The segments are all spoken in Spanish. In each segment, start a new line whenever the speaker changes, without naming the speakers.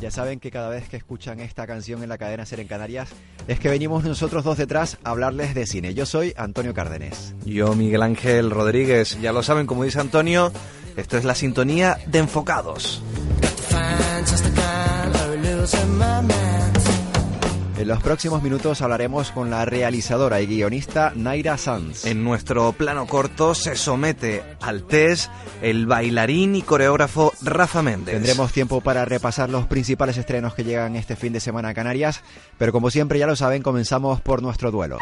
Ya saben que cada vez que escuchan esta canción en la cadena Ser en Canarias es que venimos nosotros dos detrás a hablarles de cine. Yo soy Antonio Cárdenes.
Yo, Miguel Ángel Rodríguez. Ya lo saben, como dice Antonio, esto es la sintonía de Enfocados.
En los próximos minutos hablaremos con la realizadora y guionista Naira Sanz.
En nuestro plano corto se somete al test el bailarín y coreógrafo Rafa Méndez.
Tendremos tiempo para repasar los principales estrenos que llegan este fin de semana a Canarias, pero como siempre ya lo saben, comenzamos por nuestro duelo.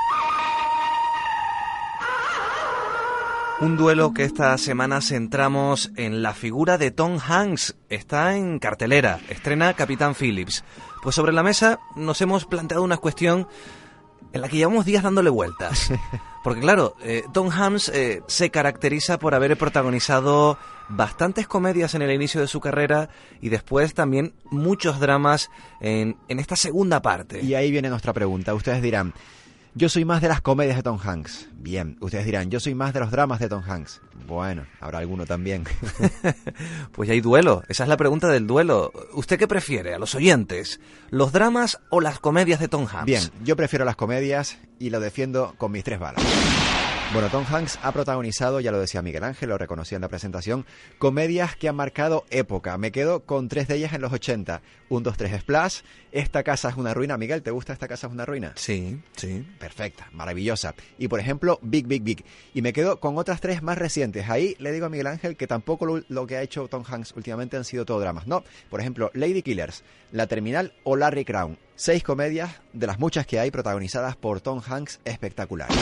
Un duelo que esta semana centramos en la figura de Tom Hanks. Está en cartelera, estrena Capitán Phillips. Pues sobre la mesa nos hemos planteado una cuestión en la que llevamos días dándole vueltas. Porque claro, eh, Tom Hanks eh, se caracteriza por haber protagonizado bastantes comedias en el inicio de su carrera y después también muchos dramas en, en esta segunda parte.
Y ahí viene nuestra pregunta. Ustedes dirán, yo soy más de las comedias de Tom Hanks. Bien, ustedes dirán, yo soy más de los dramas de Tom Hanks. Bueno, habrá alguno también.
pues ya hay duelo. Esa es la pregunta del duelo. ¿Usted qué prefiere, a los oyentes? ¿Los dramas o las comedias de Tom Hanks?
Bien, yo prefiero las comedias y lo defiendo con mis tres balas. Bueno, Tom Hanks ha protagonizado, ya lo decía Miguel Ángel, lo reconocía en la presentación, comedias que han marcado época. Me quedo con tres de ellas en los 80. Un, dos, tres Splash, Esta casa es una ruina. Miguel, ¿te gusta Esta casa es una ruina?
Sí, sí.
Perfecta, maravillosa. Y por ejemplo, Big, Big, Big. Y me quedo con otras tres más recientes. Ahí le digo a Miguel Ángel que tampoco lo, lo que ha hecho Tom Hanks últimamente han sido todo dramas. No, por ejemplo, Lady Killers, La Terminal o Larry Crown. Seis comedias de las muchas que hay protagonizadas por Tom Hanks espectaculares.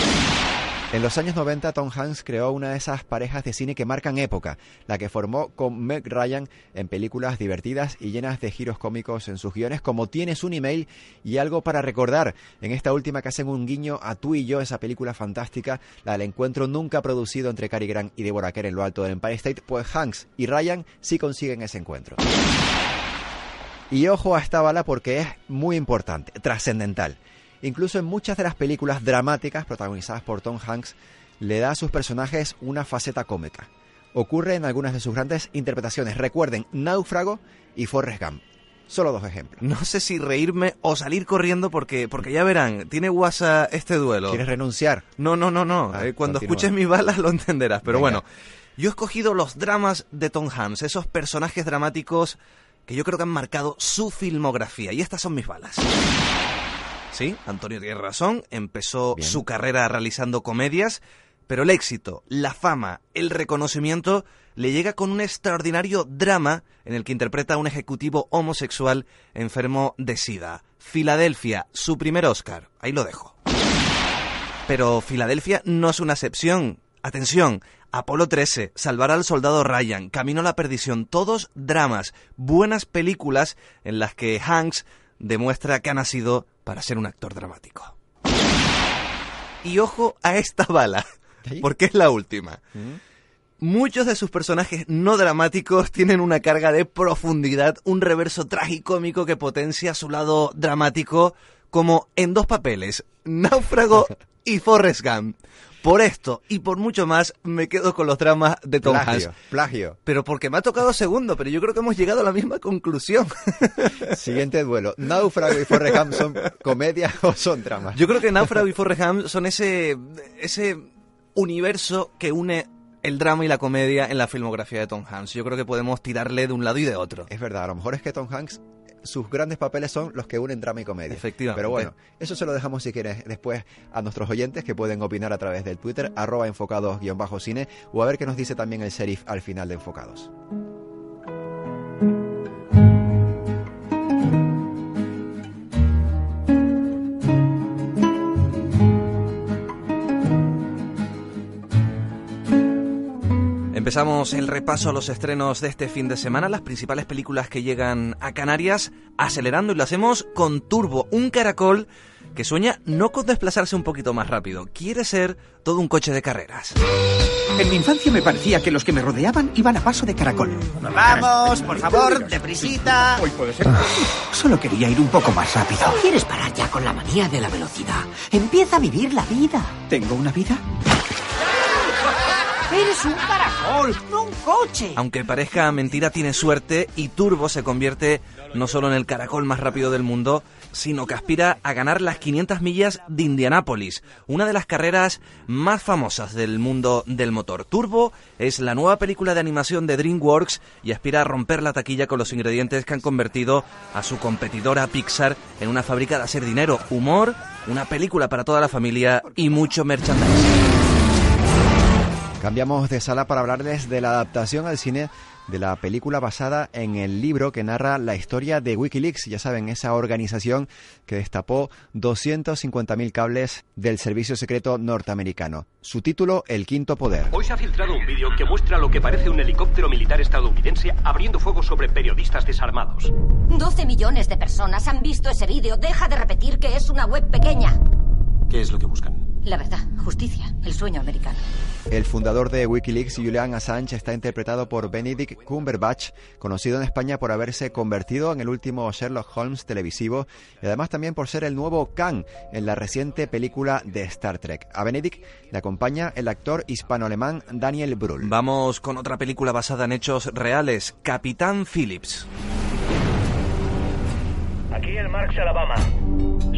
En los años 90, Tom Hanks creó una de esas parejas de cine que marcan época, la que formó con Meg Ryan en películas divertidas y llenas de giros cómicos en sus guiones, como Tienes un email y algo para recordar. En esta última que hacen un guiño a tú y yo, esa película fantástica, la del encuentro nunca producido entre Cary Grant y Deborah Kerr en lo alto del Empire State, pues Hanks y Ryan sí consiguen ese encuentro. Y ojo a esta bala porque es muy importante, trascendental. Incluso en muchas de las películas dramáticas protagonizadas por Tom Hanks, le da a sus personajes una faceta cómica. Ocurre en algunas de sus grandes interpretaciones. Recuerden, Náufrago y Forrest Gump. Solo dos ejemplos.
No sé si reírme o salir corriendo porque, porque ya verán, tiene guasa este duelo.
¿Quieres renunciar?
No, no, no, no.
Ah,
Eh, Cuando
continúa.
escuches mis balas lo entenderás. Pero
Venga.
bueno, yo he escogido los dramas de Tom Hanks, esos personajes dramáticos que yo creo que han marcado su filmografía. Y estas son mis balas. Sí, Antonio tiene razón, empezó
Bien.
su carrera realizando comedias, pero el éxito, la fama, el reconocimiento le llega con un extraordinario drama en el que interpreta a un ejecutivo homosexual enfermo de SIDA. Filadelfia, su primer Oscar. Ahí lo dejo. Pero Filadelfia no es una excepción. Atención, Apolo 13, Salvar al Soldado Ryan, Camino a la Perdición, todos dramas, buenas películas en las que Hanks demuestra que ha nacido para ser un actor dramático. Y ojo a esta bala, porque es la última. Muchos de sus personajes no dramáticos tienen una carga de profundidad, un reverso tragicómico que potencia su lado dramático, como en dos papeles, Náufrago y Forrest Gump. Por esto y por mucho más me quedo con los dramas de Tom
Plagio,
Hanks.
plagio.
Pero porque me ha tocado segundo, pero yo creo que hemos llegado a la misma conclusión.
Siguiente duelo. Náufrago y Forrest Gump son comedias o son dramas.
Yo creo que Náufrago y Forrest Gump son ese, ese universo que une el drama y la comedia en la filmografía de Tom Hanks. Yo creo que podemos tirarle de un lado y de otro.
Es verdad, a lo mejor es que Tom Hanks, sus grandes papeles son los que unen drama y comedia.
Efectivamente.
Pero bueno, eso se lo dejamos si quieres después a nuestros oyentes que pueden opinar a través del Twitter, arroba enfocados-cine, o a ver qué nos dice también el sheriff al final de Enfocados.
Empezamos el repaso a los estrenos de este fin de semana, las principales películas que llegan a Canarias, acelerando y lo hacemos con Turbo, un caracol que sueña no con desplazarse un poquito más rápido, quiere ser todo un coche de carreras.
En mi infancia me parecía que los que me rodeaban iban a paso de caracol.
Vamos, por favor, deprisita.
Hoy puede ser. Solo quería ir un poco más rápido.
¿Quieres parar ya con la manía de la velocidad? Empieza a vivir la vida.
¿Tengo una vida?
Eres un caracol, no un coche.
Aunque parezca mentira, tiene suerte y Turbo se convierte no solo en el caracol más rápido del mundo, sino que aspira a ganar las 500 millas de Indianápolis, una de las carreras más famosas del mundo del motor. Turbo es la nueva película de animación de DreamWorks y aspira a romper la taquilla con los ingredientes que han convertido a su competidora Pixar en una fábrica de hacer dinero, humor, una película para toda la familia y mucho merchandising.
Cambiamos de sala para hablarles de la adaptación al cine de la película basada en el libro que narra la historia de Wikileaks, ya saben, esa organización que destapó 250.000 cables del servicio secreto norteamericano. Su título, El Quinto Poder.
Hoy se ha filtrado un vídeo que muestra lo que parece un helicóptero militar estadounidense abriendo fuego sobre periodistas desarmados.
12 millones de personas han visto ese vídeo. Deja de repetir que es una web pequeña.
¿Qué es lo que buscan?
La verdad, justicia, el sueño americano.
El fundador de Wikileaks, Julian Assange, está interpretado por Benedict Cumberbatch, conocido en España por haberse convertido en el último Sherlock Holmes televisivo y además también por ser el nuevo Khan en la reciente película de Star Trek. A Benedict le acompaña el actor hispano-alemán Daniel Brühl.
Vamos con otra película basada en hechos reales, Capitán Phillips.
Aquí el Marx, Alabama.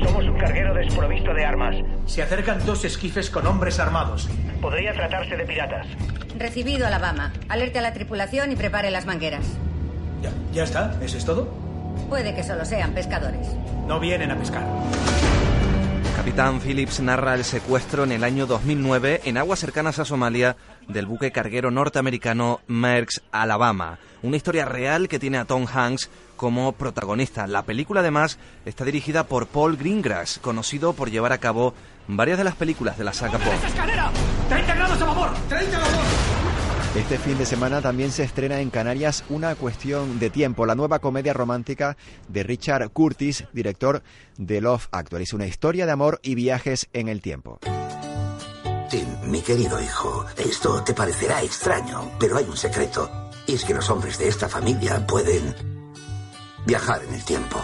Somos un carguero desprovisto de armas.
Se acercan dos esquifes con hombres armados.
Podría tratarse de piratas.
Recibido, Alabama. Alerte a la tripulación y prepare las mangueras.
Ya, ya está. ¿Eso es todo?
Puede que solo sean pescadores.
No vienen a pescar.
Capitán Phillips narra el secuestro en el año 2009 en aguas cercanas a Somalia del buque carguero norteamericano Merckx Alabama. Una historia real que tiene a Tom Hanks como protagonista. La película además está dirigida por Paul Greengrass, conocido por llevar a cabo varias de las películas de la saga
escalera! ¡30 grados a babor! ¡30 a babor!
Este fin de semana también se estrena en Canarias Una cuestión de tiempo, la nueva comedia romántica de Richard Curtis, director de Love Actually. Es una historia de amor y viajes en el tiempo.
Tim, mi querido hijo, esto te parecerá extraño, pero hay un secreto. Y es que los hombres de esta familia pueden viajar en el tiempo.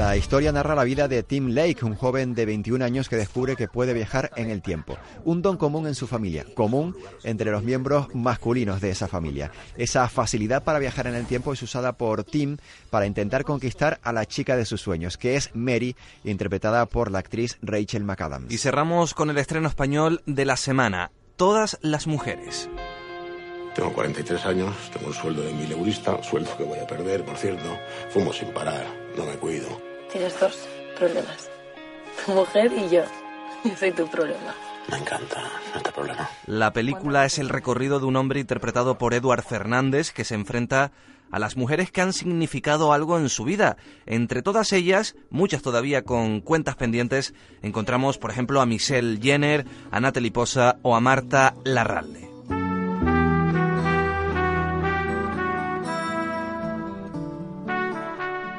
La historia narra la vida de Tim Lake, un joven de 21 años que descubre que puede viajar en el tiempo. Un don común en su familia, común entre los miembros masculinos de esa familia. Esa facilidad para viajar en el tiempo es usada por Tim para intentar conquistar a la chica de sus sueños, que es Mary, interpretada por la actriz Rachel McAdams.
Y cerramos con el estreno español de la semana, Todas las mujeres.
Tengo 43 años, tengo un sueldo de mil eurista, sueldo que voy a perder, por cierto. Fumo sin parar, no me cuido.
Tienes dos problemas. Tu mujer y yo. Yo soy tu problema.
Me encanta este problema.
La película es el recorrido de un hombre interpretado por Eduard Fernández que se enfrenta a las mujeres que han significado algo en su vida. Entre todas ellas, muchas todavía con cuentas pendientes, encontramos, por ejemplo, a Michelle Jenner, a Natalie Posa o a Marta Larralde.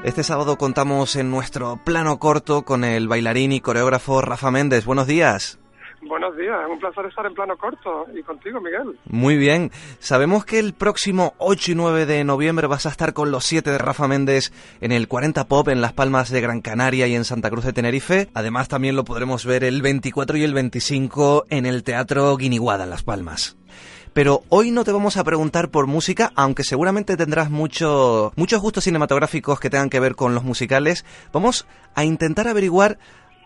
Este sábado contamos en nuestro plano corto con el bailarín y coreógrafo Rafa Méndez. Buenos días.
Buenos días, es un placer estar en plano corto y contigo, Miguel.
Muy bien. Sabemos que el próximo 8 y 9 de noviembre vas a estar con los 7 de Rafa Méndez en el 40 Pop en Las Palmas de Gran Canaria y en Santa Cruz de Tenerife. Además, también lo podremos ver el 24 y el 25 en el Teatro Guiniguada en Las Palmas. Pero hoy no te vamos a preguntar por música, aunque seguramente tendrás mucho, muchos gustos cinematográficos que tengan que ver con los musicales. Vamos a intentar averiguar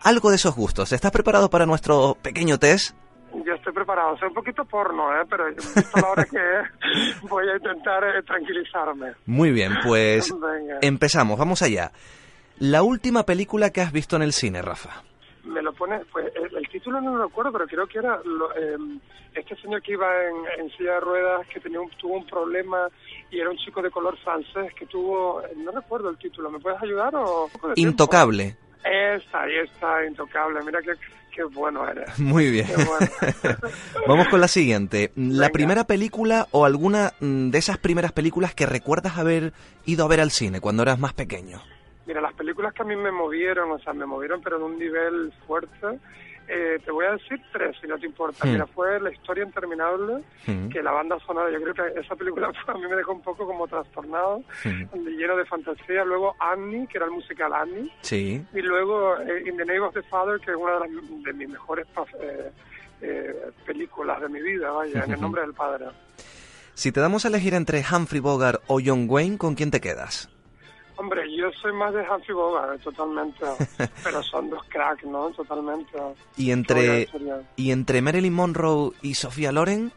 algo de esos gustos. ¿Estás preparado para nuestro pequeño test?
Yo estoy preparado. Soy un poquito porno, ¿eh? pero visto la hora que es, voy a intentar eh, tranquilizarme.
Muy bien, pues empezamos. Vamos allá. La última película que has visto en el cine, Rafa.
Me lo pone, pues el, el título no lo recuerdo, pero creo que era lo, eh, este señor que iba en, en, silla de ruedas, que tenía un, tuvo un problema y era un chico de color francés que tuvo, no recuerdo el título, ¿me puedes ayudar o?
Intocable.
Esta, ahí está, intocable. Mira qué, qué bueno eres.
Muy bien.
Bueno.
Vamos con la siguiente. ¿La primera película o alguna mm, de esas primeras películas que recuerdas haber ido a ver al cine cuando eras más pequeño?
Mira, las películas que a mí me movieron, o sea, me movieron pero en un nivel fuerte, eh, te voy a decir tres, si no te importa.
Hmm.
Mira, fue La historia interminable,
Hmm.
que la banda sonora, yo creo que esa película a mí me dejó un poco como trastornado, lleno de fantasía. Luego Annie, que era el musical Annie.
Sí.
Y luego eh, In the Name of the Father, que es una de, las- de mis mejores eh, eh, películas de mi vida, vaya, en el nombre del Padre.
Si te damos a elegir entre Humphrey Bogart o John Wayne, ¿con quién te quedas?
Hombre, yo soy más de Humphrey Bogart, totalmente. pero son dos cracks, ¿no? Totalmente.
Y entre, y entre Marilyn Monroe y Sofía Loren,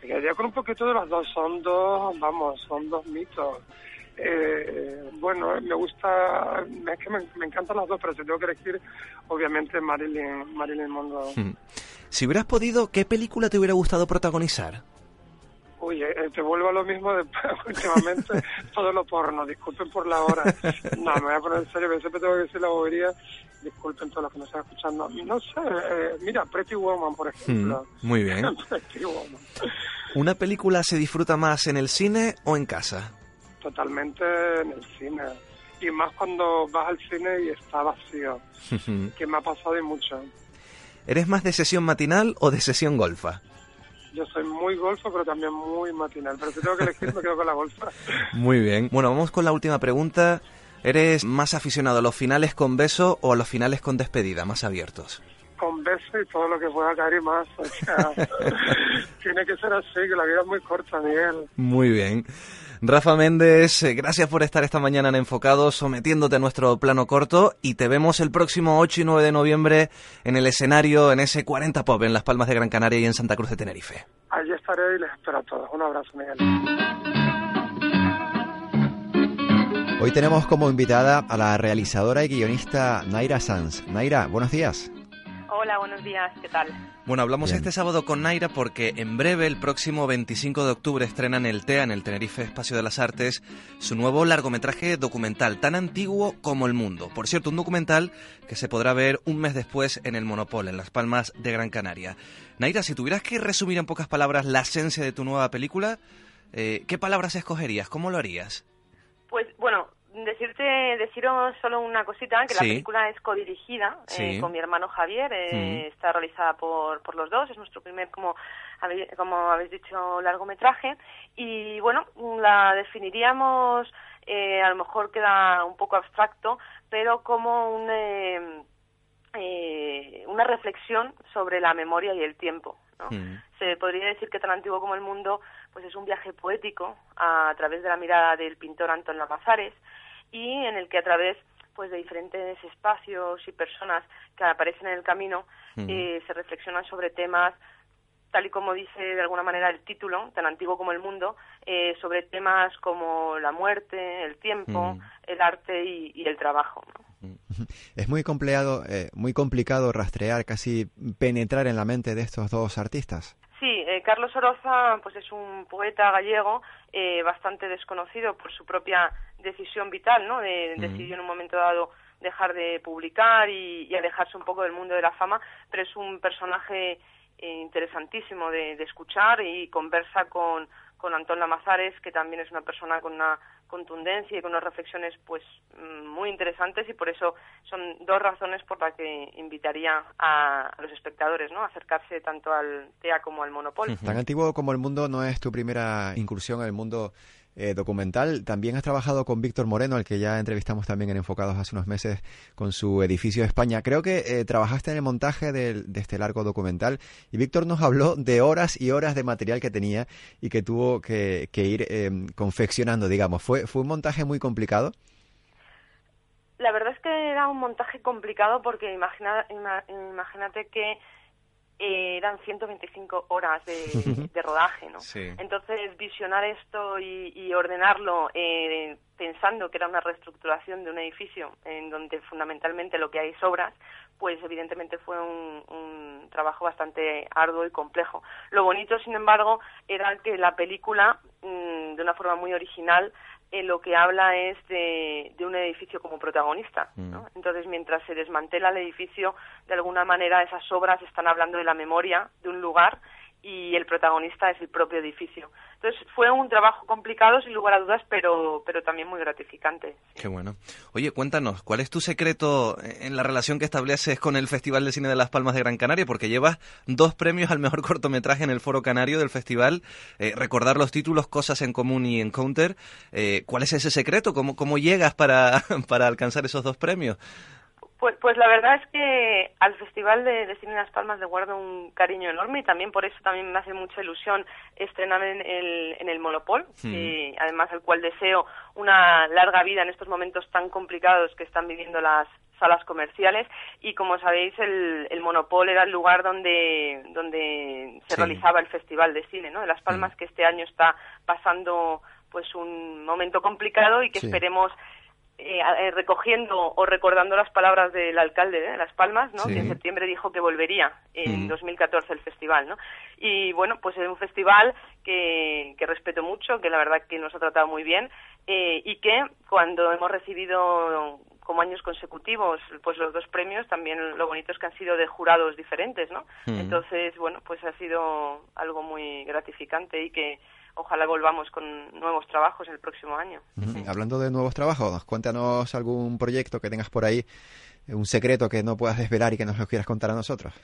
Me quedaría con un poquito de las dos, son dos, vamos, son dos mitos. Eh, bueno, me gusta, es que me, me encantan las dos, pero si tengo que elegir, obviamente Marilyn, Marilyn Monroe.
si hubieras podido, ¿qué película te hubiera gustado protagonizar?
Uy, eh, te vuelvo a lo mismo de últimamente, todo lo porno, disculpen por la hora. No, me voy a poner en serio, pero siempre tengo que decir la bobería, disculpen todos los que nos están escuchando. No sé, eh, mira, Pretty Woman, por
Hmm,
ejemplo.
muy bien.
Pretty Woman.
¿Una película se disfruta más en el cine o en casa?
Totalmente en el cine. Y más cuando vas al cine y está vacío, que me ha pasado y mucho.
¿Eres más de sesión matinal o de sesión golfa?
Yo soy muy golfo, pero también muy matinal. Pero si tengo que elegir, me quedo con la golfa.
Muy bien. Bueno, vamos con la última pregunta. ¿Eres más aficionado a los finales con beso o a los finales con despedida, más abiertos?
Con beso y todo lo que pueda caer y más. O sea, tiene que ser así, que la vida es muy corta, Miguel.
Muy bien. Rafa Méndez, eh, gracias por estar esta mañana en Enfocado, sometiéndote a nuestro plano corto y te vemos el próximo 8 y 9 de noviembre en el escenario en ese 40 Pop en Las Palmas de Gran Canaria y en Santa Cruz de Tenerife.
Allí estaré y les espero a todos. Un abrazo, Miguel.
Hoy tenemos como invitada a la realizadora y guionista Naira Sanz. Naira, buenos días.
Hola, buenos días, ¿qué tal?
Bueno, hablamos
Bien.
este sábado con Naira porque en breve, el próximo 25 de octubre, estrena en el TEA, en el Tenerife Espacio de las Artes, su nuevo largometraje documental, tan antiguo como el mundo. Por cierto, un documental que se podrá ver un mes después en el Monopol, en Las Palmas de Gran Canaria. Naira, si tuvieras que resumir en pocas palabras la esencia de tu nueva película, eh, ¿qué palabras escogerías? ¿Cómo lo harías?
Pues bueno, decirte, deciros solo una cosita, que la película es codirigida
Sí.
eh, con mi hermano Javier, eh,
Mm.
está realizada por, por los dos, es nuestro primer, como, como habéis dicho, largometraje, y bueno, la definiríamos, eh, a lo mejor queda un poco abstracto, pero como un... eh, eh, una reflexión sobre la memoria y el tiempo. ¿no? Se podría decir que tan antiguo como el mundo pues es un viaje poético a, través de la mirada del pintor Antón Lamazares y en el que a través pues de diferentes espacios y personas que aparecen en el camino eh, se reflexionan sobre temas tal y como dice de alguna manera el título, tan antiguo como el mundo, eh, sobre temas como la muerte, el tiempo,
Mm.
el arte y, y el trabajo. ¿no?
Es muy complicado, eh, muy complicado rastrear, casi penetrar en la mente de estos dos artistas.
Eh, Carlos Oroza pues es un poeta gallego eh, bastante desconocido por su propia decisión vital, ¿no? De. Decidió en un momento dado dejar de publicar y, y alejarse un poco del mundo de la fama, pero es un personaje eh, interesantísimo de, de escuchar y conversa con, con Antón Lamazares, que también es una persona con una contundencia y con unas reflexiones pues mm, muy interesantes y por eso son dos razones por las que invitaría a, los espectadores ¿no? a acercarse tanto al TEA como al Monopol.
Tan antiguo como el mundo no es tu primera incursión en el mundo eh, documental. También has trabajado con Víctor Moreno, al que ya entrevistamos también en Enfocados hace unos meses con su edificio de España. Creo que eh, trabajaste en el montaje del- de este largo documental y Víctor nos habló de horas y horas de material que tenía y que tuvo que, que ir eh, confeccionando, digamos. ¿Fue, ¿Fue un montaje muy complicado?
La verdad es que era un montaje complicado porque imagina, ima- imagínate que eh, eran 125 horas de, de rodaje, ¿no?
Sí.
Entonces, visionar esto y, y ordenarlo eh, pensando que era una reestructuración de un edificio en donde fundamentalmente lo que hay es obras, pues evidentemente fue un, un trabajo bastante arduo y complejo. Lo bonito, sin embargo, era que la película, mm, de una forma muy original, eh, lo que habla es de, de un edificio como protagonista.
Mm.
¿no? Entonces, mientras se desmantela el edificio, de alguna manera esas obras están hablando de la memoria de un lugar y el protagonista es el propio edificio. Entonces fue un trabajo complicado, sin lugar a dudas, pero, pero también muy gratificante.
Qué bueno. Oye, cuéntanos, ¿cuál es tu secreto en la relación que estableces con el Festival de Cine de Las Palmas de Gran Canaria? Porque llevas dos premios al mejor cortometraje en el Foro Canario del festival. Eh, recordar los títulos Cosas en Común y Encounter. Eh, ¿Cuál es ese secreto? ¿Cómo, cómo llegas para, para alcanzar esos dos premios?
Pues, pues la verdad es que al Festival de, de Cine de Las Palmas le guardo un cariño enorme y también por eso también me hace mucha ilusión estrenarme en el, en el Monopol,
Mm.
y además al cual deseo una larga vida en estos momentos tan complicados que están viviendo las salas comerciales y como sabéis el, el Monopol era el lugar donde donde se
Sí.
realizaba el Festival de Cine ¿no? de Las Palmas que este año está pasando pues un momento complicado y que
Sí.
esperemos eh, eh, recogiendo o recordando las palabras del alcalde de Las Palmas, ¿no?
Sí.
que en septiembre dijo que volvería en
Mm.
2014 el festival. ¿no? Y bueno, pues es un festival que, que respeto mucho, que la verdad que nos ha tratado muy bien eh, y que cuando hemos recibido como años consecutivos pues los dos premios también lo bonito es que han sido de jurados diferentes no
Mm.
entonces bueno pues ha sido algo muy gratificante y que ojalá volvamos con nuevos trabajos el próximo año.
Hablando de nuevos trabajos, cuéntanos algún proyecto que tengas por ahí, un secreto que no puedas desvelar y que nos lo quieras contar a nosotros.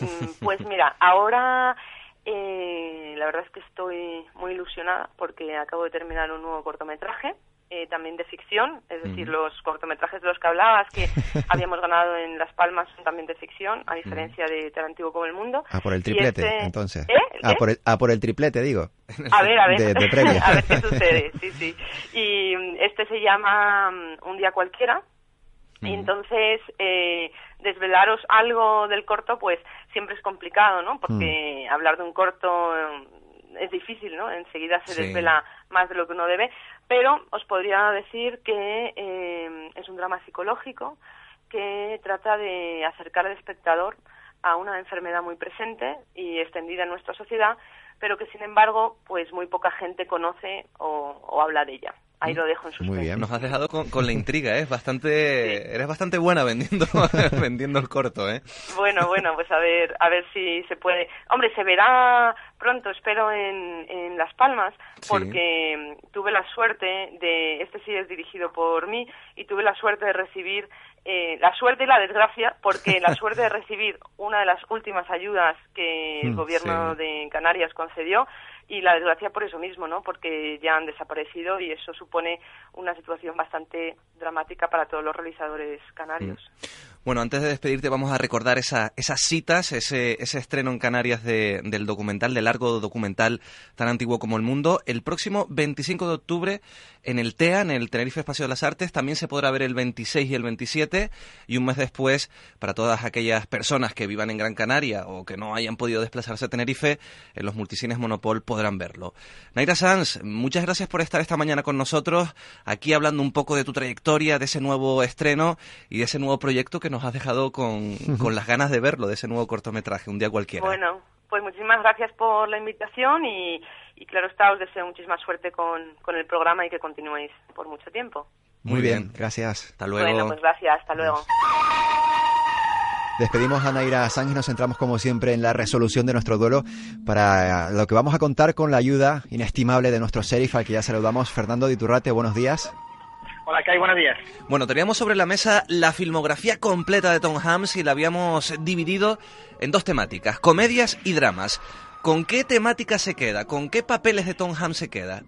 Mm, Pues mira, ahora eh, la verdad es que estoy muy ilusionada porque acabo de terminar un nuevo cortometraje, eh, también de ficción, es decir, los cortometrajes de los que hablabas que habíamos ganado en Las Palmas son también de ficción, a diferencia de Tan Antiguo como el Mundo.
Ah, por el triplete,
este-
entonces.
¿Eh? ¿El
Ah,
qué?
por el, ah, por el triplete, digo.
A ver, a ver.
De, de premio.
a ver qué sucede, sí, sí. Y mm, este se llama mm, Un día cualquiera. Y entonces, eh, desvelaros algo del corto, pues siempre es complicado, ¿no? Porque hablar de un corto es difícil, ¿no? Enseguida se
Sí.
desvela más de lo que uno debe. Pero os podría decir que eh, es un drama psicológico que trata de acercar al espectador a una enfermedad muy presente y extendida en nuestra sociedad, pero que sin embargo, pues muy poca gente conoce o, o habla de ella. Ahí lo dejo en sus
Muy bien. Nos has dejado con, con la intriga, ¿eh? Es bastante, Eres bastante buena vendiendo, vendiendo el corto, ¿eh?
Bueno, bueno, pues a ver, a ver si se puede. Hombre, se verá pronto, espero en, en Las Palmas, porque tuve la suerte de, este sí es dirigido por mí, y tuve la suerte de recibir, eh, la suerte y la desgracia, porque la suerte de recibir una de las últimas ayudas que el
Mm,
gobierno
sí.
de Canarias concedió, y la desgracia por eso mismo, ¿no? Porque ya han desaparecido y eso supone una situación bastante dramática para todos los realizadores canarios.
Bueno, antes de despedirte vamos a recordar esa, esas citas, ese, ese estreno en Canarias de- del documental, del largo documental tan antiguo como el mundo. El próximo 25 de octubre en el TEA, en el Tenerife Espacio de las Artes, también se podrá ver el 26 y el 27 y un mes después, para todas aquellas personas que vivan en Gran Canaria o que no hayan podido desplazarse a Tenerife, en los multicines Monopol podrán verlo. Naira Sanz, muchas gracias por estar esta mañana con nosotros, aquí hablando un poco de tu trayectoria, de ese nuevo estreno y de ese nuevo proyecto que nos has dejado con, con las ganas de verlo, de ese nuevo cortometraje, un día cualquiera.
Bueno, pues muchísimas gracias por la invitación y, y claro está, os deseo muchísima suerte con, con el programa y que continuéis por mucho tiempo.
Muy bien, gracias.
Hasta
Bueno, pues gracias, hasta luego.
Despedimos a Naira Sánchez y nos centramos como siempre en la resolución de nuestro duelo para lo que vamos a contar con la ayuda inestimable de nuestro sheriff al que ya saludamos, Fernando Diturrate, buenos días.
Hola, Kai, buenos días.
Bueno, teníamos sobre la mesa la filmografía completa de Tom Hanks y la habíamos dividido en dos temáticas, comedias y dramas. ¿Con qué temática se queda? ¿Con qué papeles de Tom Hanks se queda?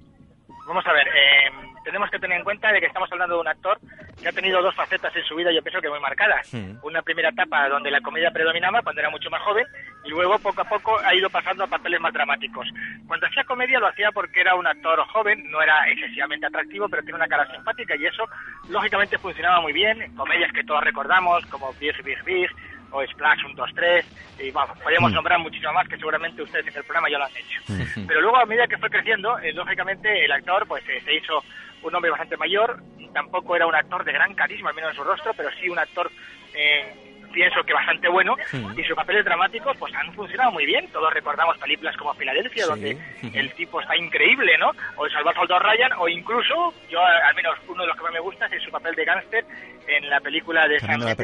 Vamos a ver, eh, tenemos que tener en cuenta de que estamos hablando de un actor que ha tenido dos facetas en su vida, yo pienso que muy marcadas. Una primera etapa donde la comedia predominaba cuando era mucho más joven y luego poco a poco ha ido pasando a papeles más dramáticos. Cuando hacía comedia lo hacía porque era un actor joven, no era excesivamente atractivo, pero tiene una cara simpática y eso lógicamente funcionaba muy bien. Comedias que todos recordamos como Big Big Big o Splash 1, 2, 3 y vamos, podríamos
Mm.
nombrar muchísimo más que seguramente ustedes en el programa ya lo han hecho. Pero luego a medida que fue creciendo, eh, lógicamente el actor pues eh, se hizo un hombre bastante mayor, tampoco era un actor de gran carisma, al menos en su rostro, pero sí un actor eh, pienso que bastante bueno,
Hmm.
y sus papeles dramáticos pues han funcionado muy bien. Todos recordamos películas como Filadelfia,
Sí.
donde el tipo está increíble, ¿no? O El Salvar Soldado Ryan, o incluso, yo al menos uno de los que más me gusta es su papel de gángster en la película de
a la
a la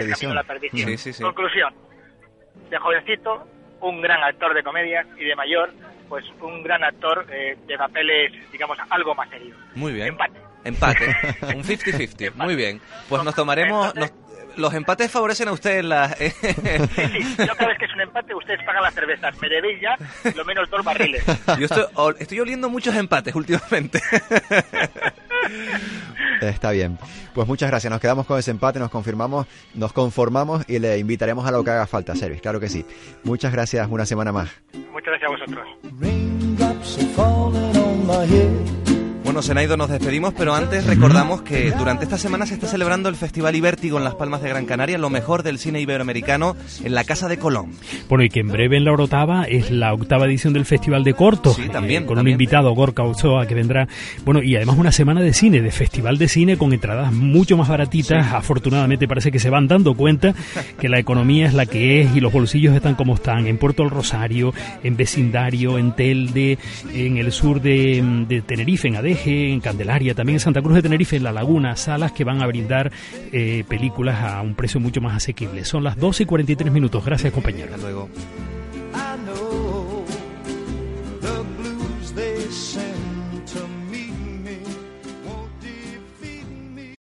Perdición.
Sí, sí, sí.
Conclusión, de jovencito, un gran actor de comedia, y de mayor, pues un gran actor eh, de papeles, digamos, algo más serios.
Muy bien.
Empate.
Empate. Un 50-50. Muy bien. Pues nos tomaremos... nos- los empates favorecen a usted en la...
Sí, yo cada vez que es un empate, ustedes pagan las cervezas. Me debéis ya lo menos dos barriles.
Yo estoy, ol- estoy oliendo muchos empates últimamente.
Está bien. Pues muchas gracias. Nos quedamos con ese empate, nos confirmamos, nos conformamos y le invitaremos a lo que haga falta, Servis. Claro que sí. Muchas gracias una semana más.
Muchas gracias a vosotros.
Bueno, Senaido, nos despedimos, pero antes recordamos que durante esta semana se está celebrando el Festival Ibértigo en Las Palmas de Gran Canaria, lo mejor del cine iberoamericano en la Casa de Colón.
Bueno, y que en breve en la Orotava es la octava edición del Festival de Corto.
Sí, también,
eh, con
también.
un invitado, Gorka Ochoa, que vendrá. Bueno, y además una semana de cine, de festival de cine con entradas mucho más baratitas. Afortunadamente parece que se van dando cuenta que la economía es la que es y los bolsillos están como están. En Puerto del Rosario, en vecindario, en Telde, en el sur de, de Tenerife, en En Candelaria, también en Santa Cruz de Tenerife, en La Laguna, salas que van a brindar eh, películas a un precio mucho más asequible. Son las 12 y 43 minutos. Gracias, compañeros.
Hasta luego.